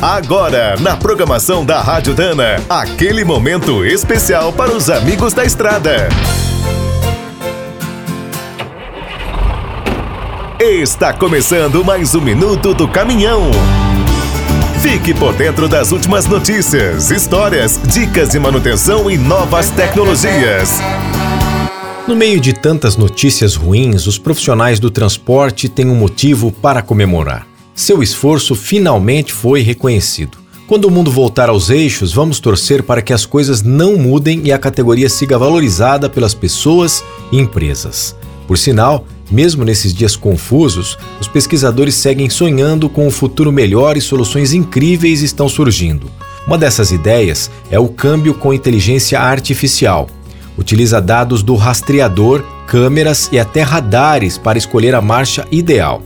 Agora, na programação da Rádio Dana, aquele momento especial para os amigos da estrada. Está começando mais um minuto do caminhão. Fique por dentro das últimas notícias, histórias, dicas de manutenção e novas tecnologias. No meio de tantas notícias ruins, os profissionais do transporte têm um motivo para comemorar. Seu esforço finalmente foi reconhecido. Quando o mundo voltar aos eixos, vamos torcer para que as coisas não mudem e a categoria siga valorizada pelas pessoas e empresas. Por sinal, mesmo nesses dias confusos, os pesquisadores seguem sonhando com um futuro melhor e soluções incríveis estão surgindo. Uma dessas ideias é o câmbio com inteligência artificial. Utiliza dados do rastreador, câmeras e até radares para escolher a marcha ideal.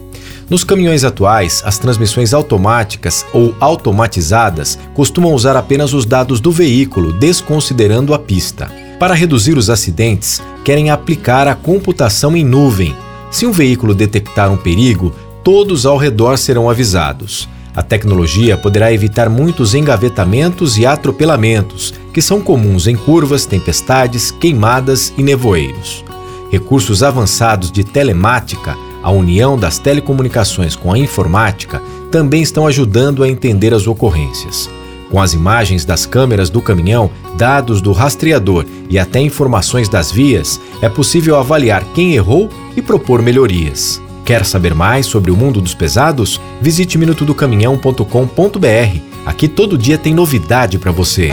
Nos caminhões atuais, as transmissões automáticas ou automatizadas costumam usar apenas os dados do veículo, desconsiderando a pista. Para reduzir os acidentes, querem aplicar a computação em nuvem. Se um veículo detectar um perigo, todos ao redor serão avisados. A tecnologia poderá evitar muitos engavetamentos e atropelamentos, que são comuns em curvas, tempestades, queimadas e nevoeiros. Recursos avançados de telemática a união das telecomunicações com a informática também estão ajudando a entender as ocorrências. Com as imagens das câmeras do caminhão, dados do rastreador e até informações das vias, é possível avaliar quem errou e propor melhorias. Quer saber mais sobre o mundo dos pesados? Visite minutodocaminhão.com.br. Aqui todo dia tem novidade para você.